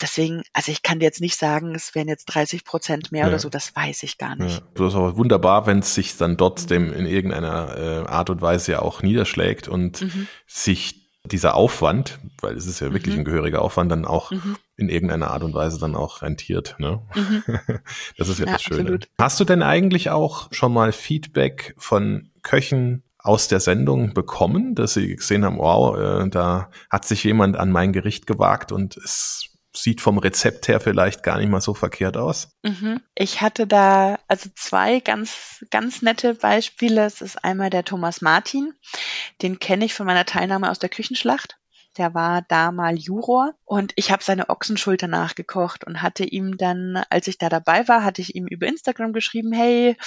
Deswegen, also ich kann dir jetzt nicht sagen, es wären jetzt 30 Prozent mehr ja. oder so, das weiß ich gar nicht. Ja das ist aber wunderbar, wenn es sich dann trotzdem in irgendeiner äh, Art und Weise ja auch niederschlägt und mhm. sich dieser Aufwand, weil es ist ja wirklich mhm. ein gehöriger Aufwand, dann auch mhm. in irgendeiner Art und Weise dann auch rentiert. Ne? Mhm. Das ist ja, ja das Schöne. Absolut. Hast du denn eigentlich auch schon mal Feedback von Köchen aus der Sendung bekommen, dass sie gesehen haben, wow, äh, da hat sich jemand an mein Gericht gewagt und es sieht vom Rezept her vielleicht gar nicht mal so verkehrt aus. Mhm. Ich hatte da also zwei ganz, ganz nette Beispiele. Es ist einmal der Thomas Martin. Den kenne ich von meiner Teilnahme aus der Küchenschlacht der war da mal Juror und ich habe seine Ochsenschulter nachgekocht und hatte ihm dann, als ich da dabei war, hatte ich ihm über Instagram geschrieben, hey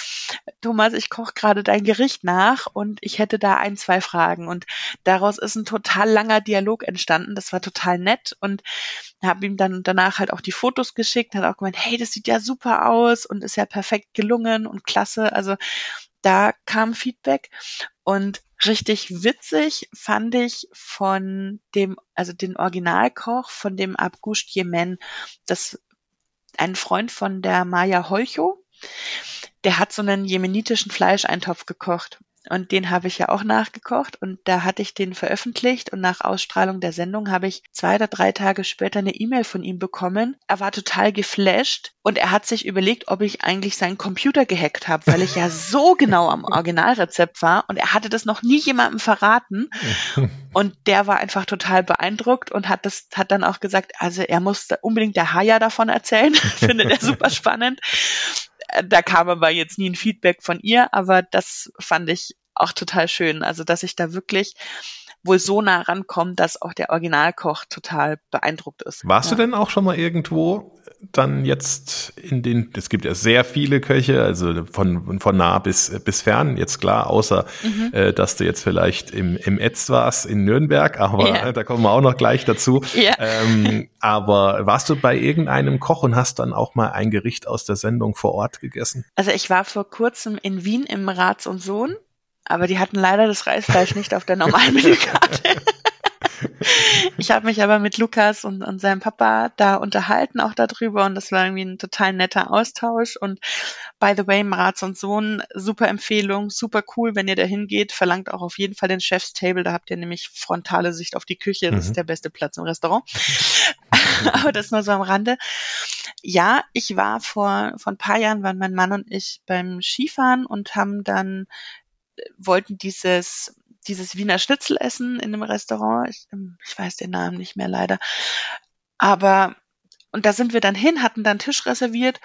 Thomas, ich koche gerade dein Gericht nach und ich hätte da ein, zwei Fragen. Und daraus ist ein total langer Dialog entstanden, das war total nett und habe ihm dann danach halt auch die Fotos geschickt, hat auch gemeint, hey, das sieht ja super aus und ist ja perfekt gelungen und klasse, also da kam Feedback und richtig witzig fand ich von dem, also den Originalkoch von dem Abgush Yemen, das ein Freund von der Maya Holcho, der hat so einen jemenitischen Fleischeintopf gekocht und den habe ich ja auch nachgekocht und da hatte ich den veröffentlicht und nach Ausstrahlung der Sendung habe ich zwei oder drei Tage später eine E-Mail von ihm bekommen. Er war total geflasht und er hat sich überlegt, ob ich eigentlich seinen Computer gehackt habe, weil ich ja so genau am Originalrezept war und er hatte das noch nie jemandem verraten. Und der war einfach total beeindruckt und hat das hat dann auch gesagt, also er muss unbedingt der Haya davon erzählen, findet er super spannend da kam aber jetzt nie ein Feedback von ihr, aber das fand ich auch total schön. Also, dass ich da wirklich wohl so nah rankommt, dass auch der Originalkoch total beeindruckt ist. Warst ja. du denn auch schon mal irgendwo dann jetzt in den, es gibt ja sehr viele Köche, also von, von nah bis, bis fern, jetzt klar, außer mhm. äh, dass du jetzt vielleicht im, im Etz warst in Nürnberg, aber ja. da kommen wir auch noch gleich dazu. Ja. Ähm, aber warst du bei irgendeinem Koch und hast dann auch mal ein Gericht aus der Sendung vor Ort gegessen? Also ich war vor kurzem in Wien im Rats und Sohn, aber die hatten leider das Reisfleisch nicht auf der normalen Menükarte. ich habe mich aber mit Lukas und, und seinem Papa da unterhalten auch darüber und das war irgendwie ein total netter Austausch und by the way, Marats und Sohn, super Empfehlung, super cool, wenn ihr da hingeht, verlangt auch auf jeden Fall den Chef's Table, da habt ihr nämlich frontale Sicht auf die Küche, das mhm. ist der beste Platz im Restaurant. aber das nur so am Rande. Ja, ich war vor, vor ein paar Jahren, waren mein Mann und ich beim Skifahren und haben dann äh, wollten dieses dieses Wiener Schnitzel essen in einem Restaurant. Ich, ähm, ich weiß den Namen nicht mehr leider. Aber, und da sind wir dann hin, hatten dann Tisch reserviert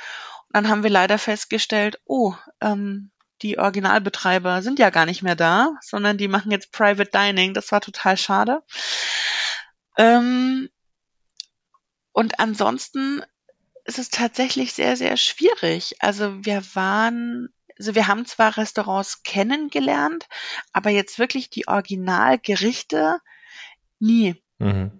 und dann haben wir leider festgestellt, oh, ähm, die Originalbetreiber sind ja gar nicht mehr da, sondern die machen jetzt Private Dining. Das war total schade. Ähm, und ansonsten ist es tatsächlich sehr, sehr schwierig. Also wir waren also wir haben zwar Restaurants kennengelernt, aber jetzt wirklich die Originalgerichte nie. Mhm.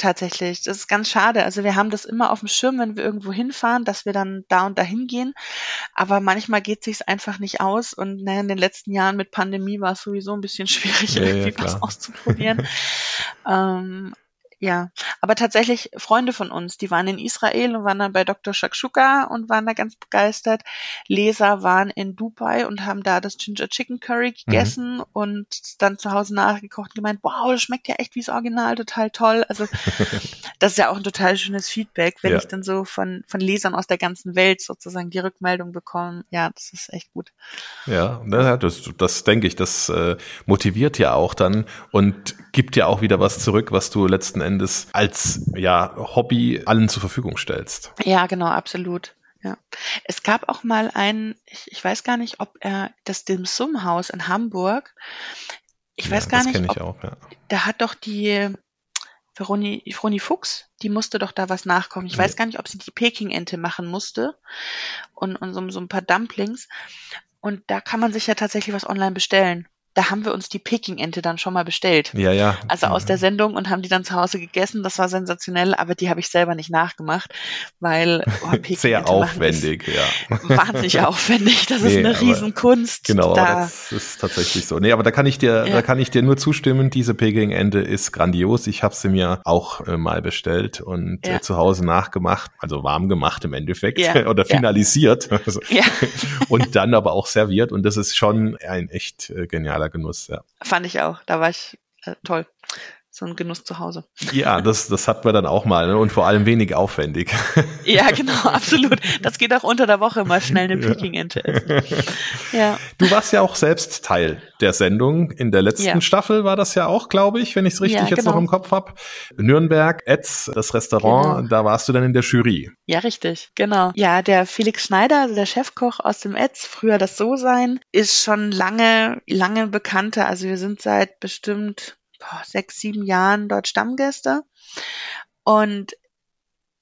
Tatsächlich. Das ist ganz schade. Also wir haben das immer auf dem Schirm, wenn wir irgendwo hinfahren, dass wir dann da und dahin gehen. Aber manchmal geht es sich einfach nicht aus. Und naja, in den letzten Jahren mit Pandemie war es sowieso ein bisschen schwierig, ja, irgendwie ja, was auszuprobieren. ähm, ja, aber tatsächlich Freunde von uns, die waren in Israel und waren dann bei Dr. Shakshuka und waren da ganz begeistert. Leser waren in Dubai und haben da das Ginger Chicken Curry mhm. gegessen mhm. und dann zu Hause nachgekocht und gemeint, wow, das schmeckt ja echt wie das Original, total toll. Also das ist ja auch ein total schönes Feedback, wenn ja. ich dann so von, von Lesern aus der ganzen Welt sozusagen die Rückmeldung bekomme. Ja, das ist echt gut. Ja, das, das denke ich, das äh, motiviert ja auch dann und gibt ja auch wieder was zurück, was du letzten Endes als ja Hobby allen zur Verfügung stellst. Ja, genau, absolut. Ja. Es gab auch mal ein, ich, ich weiß gar nicht, ob er das Dim Sum Haus in Hamburg, ich ja, weiß gar nicht, ob, auch, ja. da hat doch die Veroni, Froni Fuchs, die musste doch da was nachkommen. Ich ja. weiß gar nicht, ob sie die Peking-Ente machen musste und, und so, so ein paar Dumplings. Und da kann man sich ja tatsächlich was online bestellen da haben wir uns die Peking-Ente dann schon mal bestellt. Ja, ja. Also aus der Sendung und haben die dann zu Hause gegessen. Das war sensationell, aber die habe ich selber nicht nachgemacht, weil oh, sehr aufwendig, ja. Wahnsinnig aufwendig. Das nee, ist eine Riesenkunst. Genau, da. das ist tatsächlich so. Nee, aber da kann ich dir, ja. da kann ich dir nur zustimmen. Diese Peking-Ente ist grandios. Ich habe sie mir auch äh, mal bestellt und äh, ja. äh, zu Hause nachgemacht, also warm gemacht im Endeffekt ja. oder finalisiert. Ja. und dann aber auch serviert und das ist schon ein echt äh, genial totaler Genuss, ja. Fand ich auch. Da war ich äh, toll. So ein Genuss zu Hause. Ja, das, das hat man dann auch mal ne? und vor allem wenig aufwendig. Ja, genau, absolut. Das geht auch unter der Woche mal schnell eine Peking-Ente essen. Ja. Du warst ja auch selbst Teil der Sendung. In der letzten ja. Staffel war das ja auch, glaube ich, wenn ich es richtig ja, jetzt genau. noch im Kopf habe. Nürnberg, Etz, das Restaurant, genau. da warst du dann in der Jury. Ja, richtig, genau. Ja, der Felix Schneider, also der Chefkoch aus dem Etz, früher das So-Sein, ist schon lange, lange bekannter. Also wir sind seit bestimmt boah, sechs, sieben Jahren dort Stammgäste. Und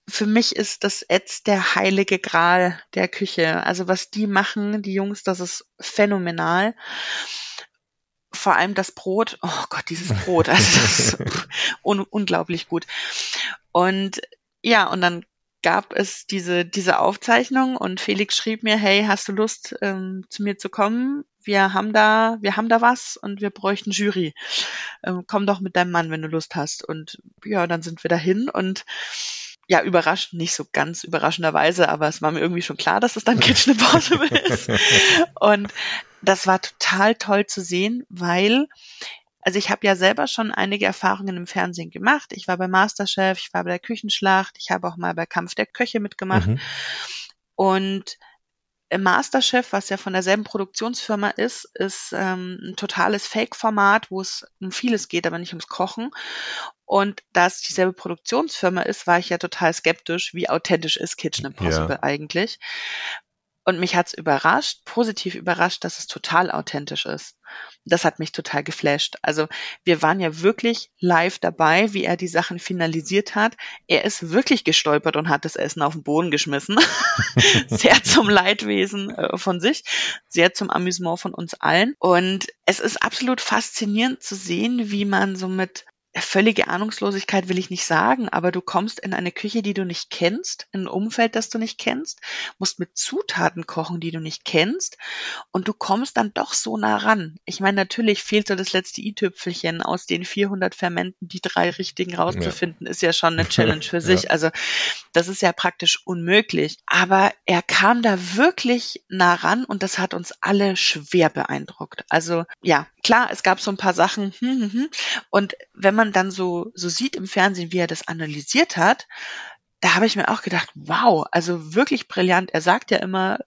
für mich ist das Etz der heilige Gral der Küche. Also was die machen, die Jungs, das ist phänomenal. Vor allem das Brot. Oh Gott, dieses Brot. Also das ist un unglaublich gut. Und ja, und dann gab es diese, diese Aufzeichnung und Felix schrieb mir, hey, hast du Lust, ähm, zu mir zu kommen? Wir haben da, wir haben da was und wir bräuchten Jury. Ähm, komm doch mit deinem Mann, wenn du Lust hast. Und ja, dann sind wir dahin und ja, überrascht, nicht so ganz überraschenderweise, aber es war mir irgendwie schon klar, dass es dann Kitchen Impossible ist. Und das war total toll zu sehen, weil also ich habe ja selber schon einige Erfahrungen im Fernsehen gemacht. Ich war bei Masterchef, ich war bei der Küchenschlacht, ich habe auch mal bei Kampf der Köche mitgemacht. Mhm. Und Masterchef, was ja von derselben Produktionsfirma ist, ist ähm, ein totales Fake-Format, wo es um vieles geht, aber nicht ums Kochen. Und da es dieselbe Produktionsfirma ist, war ich ja total skeptisch, wie authentisch ist Kitchen Impossible ja. eigentlich. Und mich hat's überrascht, positiv überrascht, dass es total authentisch ist. Das hat mich total geflasht. Also wir waren ja wirklich live dabei, wie er die Sachen finalisiert hat. Er ist wirklich gestolpert und hat das Essen auf den Boden geschmissen. sehr zum Leidwesen äh, von sich, sehr zum Amüsement von uns allen. Und es ist absolut faszinierend zu sehen, wie man so mit völlige Ahnungslosigkeit will ich nicht sagen, aber du kommst in eine Küche, die du nicht kennst, in ein Umfeld, das du nicht kennst, musst mit Zutaten kochen, die du nicht kennst und du kommst dann doch so nah ran. Ich meine, natürlich fehlt so das letzte i-Tüpfelchen aus den 400 Fermenten, die drei richtigen rauszufinden, ja. ist ja schon eine Challenge für sich. Ja. Also das ist ja praktisch unmöglich. Aber er kam da wirklich nah ran und das hat uns alle schwer beeindruckt. Also ja, klar, es gab so ein paar Sachen hm, hm, hm. und wenn man dann so, so sieht im Fernsehen, wie er das analysiert hat, da habe ich mir auch gedacht, wow, also wirklich brillant. Er sagt ja immer,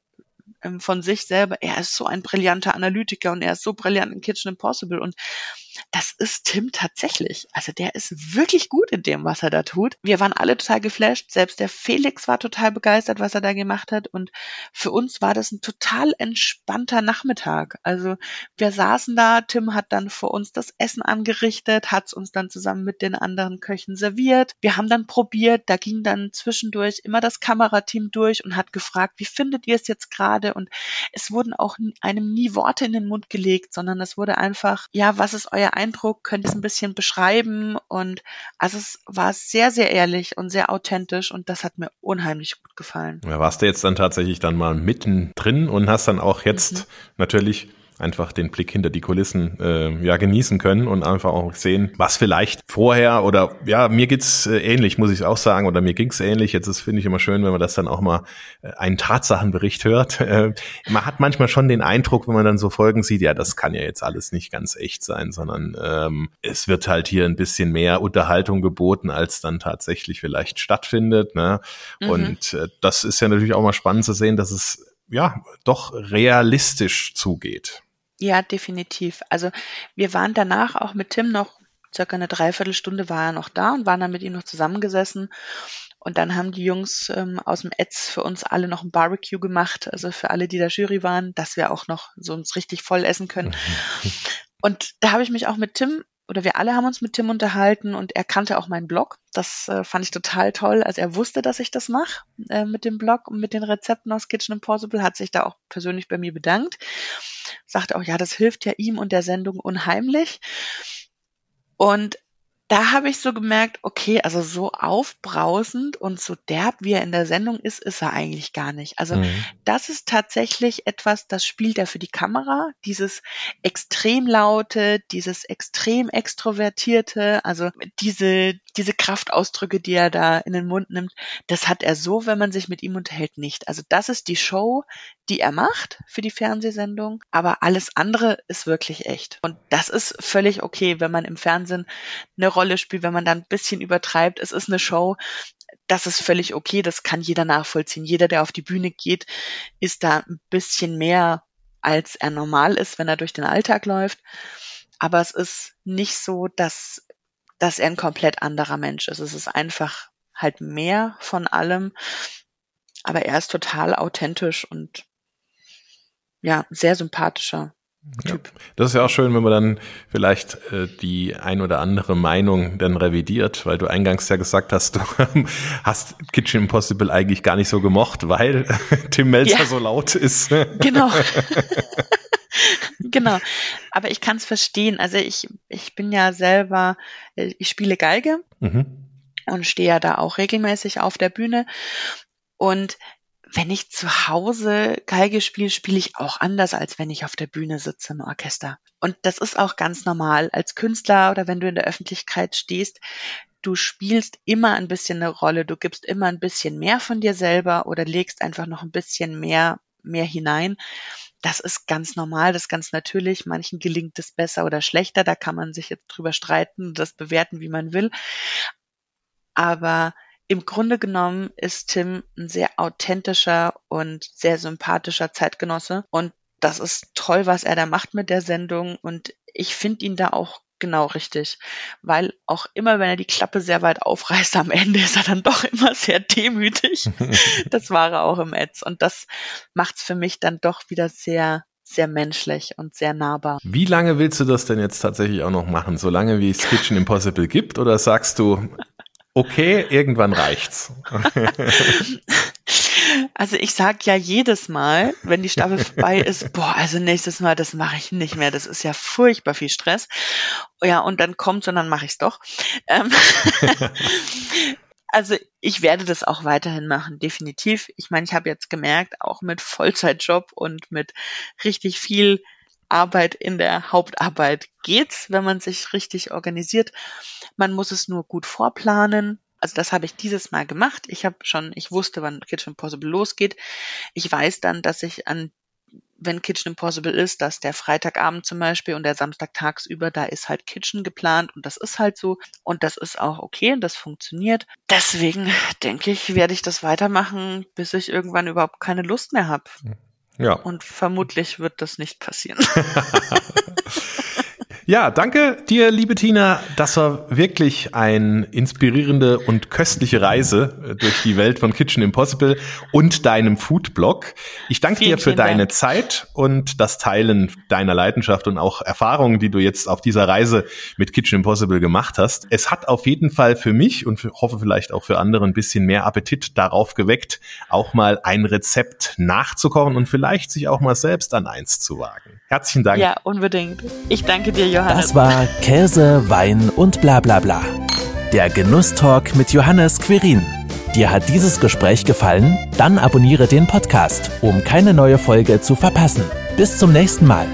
ähm, von sich selber, er ist so ein brillanter Analytiker und er ist so brillant in Kitchen Impossible und das ist Tim tatsächlich. Also der ist wirklich gut in dem, was er da tut. Wir waren alle total geflasht. Selbst der Felix war total begeistert, was er da gemacht hat. Und für uns war das ein total entspannter Nachmittag. Also wir saßen da, Tim hat dann vor uns das Essen angerichtet, hat es uns dann zusammen mit den anderen Köchen serviert. Wir haben dann probiert, da ging dann zwischendurch immer das Kamerateam durch und hat gefragt, wie findet ihr es jetzt gerade? Und es wurden auch einem nie Worte in den Mund gelegt, sondern es wurde einfach, ja, was ist euer Eindruck? Könnt ihr es ein bisschen beschreiben? Und also es war sehr, sehr ehrlich und sehr authentisch und das hat mir unheimlich gut gefallen. Ja, warst du jetzt dann tatsächlich dann mal mittendrin und hast dann auch jetzt mhm. natürlich einfach den Blick hinter die Kulissen äh, ja genießen können und einfach auch sehen, was vielleicht vorher oder ja, mir geht's äh, ähnlich, muss ich auch sagen, oder mir ging's ähnlich. Jetzt ist finde ich immer schön, wenn man das dann auch mal äh, einen Tatsachenbericht hört. Äh, man hat manchmal schon den Eindruck, wenn man dann so Folgen sieht, ja, das kann ja jetzt alles nicht ganz echt sein, sondern ähm, es wird halt hier ein bisschen mehr Unterhaltung geboten, als dann tatsächlich vielleicht stattfindet. Ne? Mhm. Und äh, das ist ja natürlich auch mal spannend zu sehen, dass es ja doch realistisch zugeht. Ja, definitiv. Also wir waren danach auch mit Tim noch circa eine Dreiviertelstunde war er noch da und waren dann mit ihm noch zusammengesessen. Und dann haben die Jungs ähm, aus dem Etz für uns alle noch ein Barbecue gemacht, also für alle, die da Jury waren, dass wir auch noch so uns richtig voll essen können. und da habe ich mich auch mit Tim oder wir alle haben uns mit Tim unterhalten und er kannte auch meinen Blog. Das äh, fand ich total toll. Also er wusste, dass ich das mache äh, mit dem Blog und mit den Rezepten aus Kitchen Impossible, hat sich da auch persönlich bei mir bedankt. Sagte auch, ja, das hilft ja ihm und der Sendung unheimlich. Und da habe ich so gemerkt, okay, also so aufbrausend und so derb, wie er in der Sendung ist, ist er eigentlich gar nicht. Also mhm. das ist tatsächlich etwas, das spielt er für die Kamera, dieses extrem laute, dieses extrem extrovertierte, also diese, diese Kraftausdrücke, die er da in den Mund nimmt, das hat er so, wenn man sich mit ihm unterhält, nicht. Also das ist die Show, die er macht für die Fernsehsendung, aber alles andere ist wirklich echt. Und das ist völlig okay, wenn man im Fernsehen eine Rolle Rolle spielt, wenn man da ein bisschen übertreibt. Es ist eine Show, das ist völlig okay, das kann jeder nachvollziehen. Jeder, der auf die Bühne geht, ist da ein bisschen mehr, als er normal ist, wenn er durch den Alltag läuft. Aber es ist nicht so, dass, dass er ein komplett anderer Mensch ist. Es ist einfach halt mehr von allem. Aber er ist total authentisch und ja, sehr sympathischer Typ. Ja, das ist ja auch schön, wenn man dann vielleicht äh, die ein oder andere Meinung dann revidiert, weil du eingangs ja gesagt hast, du hast Kitchen Impossible eigentlich gar nicht so gemocht, weil Tim Melzer ja. so laut ist. Genau. genau. Aber ich kann es verstehen. Also ich, ich bin ja selber, äh, ich spiele Geige mhm. und stehe ja da auch regelmäßig auf der Bühne. Und wenn ich zu Hause Geige spiele, spiele ich auch anders, als wenn ich auf der Bühne sitze im Orchester. Und das ist auch ganz normal. Als Künstler oder wenn du in der Öffentlichkeit stehst, du spielst immer ein bisschen eine Rolle. Du gibst immer ein bisschen mehr von dir selber oder legst einfach noch ein bisschen mehr, mehr hinein. Das ist ganz normal, das ist ganz natürlich. Manchen gelingt es besser oder schlechter. Da kann man sich jetzt drüber streiten, das bewerten, wie man will. Aber im Grunde genommen ist Tim ein sehr authentischer und sehr sympathischer Zeitgenosse und das ist toll, was er da macht mit der Sendung und ich finde ihn da auch genau richtig, weil auch immer, wenn er die Klappe sehr weit aufreißt, am Ende ist er dann doch immer sehr demütig. das war er auch im Ads und das macht es für mich dann doch wieder sehr sehr menschlich und sehr nahbar. Wie lange willst du das denn jetzt tatsächlich auch noch machen? So lange wie es Kitchen Impossible gibt? Oder sagst du, okay, irgendwann reicht's. Also ich sag ja jedes Mal, wenn die Staffel vorbei ist, boah, also nächstes Mal, das mache ich nicht mehr. Das ist ja furchtbar viel Stress. Ja, und dann kommt's und dann mache ich's doch. Ähm, also ich werde das auch weiterhin machen, definitiv. Ich meine, ich habe jetzt gemerkt, auch mit Vollzeitjob und mit richtig viel Arbeit in der Hauptarbeit geht's, wenn man sich richtig organisiert. Man muss es nur gut vorplanen. Also das habe ich dieses Mal gemacht. Ich habe schon, ich wusste, wann Kitchen Impossible losgeht. Ich weiß dann, dass ich an wenn Kitchen Impossible ist, dass der Freitagabend zum Beispiel und der Samstag tagsüber, da ist halt Kitchen geplant und das ist halt so und das ist auch okay und das funktioniert. Deswegen denke ich, werde ich das weitermachen, bis ich irgendwann überhaupt keine Lust mehr habe. Ja. Und vermutlich wird das nicht passieren. Ja, danke dir, liebe Tina. Das war wirklich eine inspirierende und köstliche Reise äh, durch die Welt von Kitchen Impossible und deinem Foodblog. Ich danke vielen, dir für deine Dank. Zeit und das Teilen deiner Leidenschaft und auch Erfahrungen, die du jetzt auf dieser Reise mit Kitchen Impossible gemacht hast. Es hat auf jeden Fall für mich und hoffe vielleicht auch für andere ein bisschen mehr Appetit darauf geweckt, auch mal ein Rezept nachzukochen und vielleicht sich auch mal selbst an eins zu wagen. Herzlichen Dank. Ja, unbedingt. Ich danke dir, Johannes. Das war Käse, Wein und bla bla bla. Der Genusstalk mit Johannes Quirin. Dir hat dieses Gespräch gefallen? Dann abonniere den Podcast, um keine neue Folge zu verpassen. Bis zum nächsten Mal.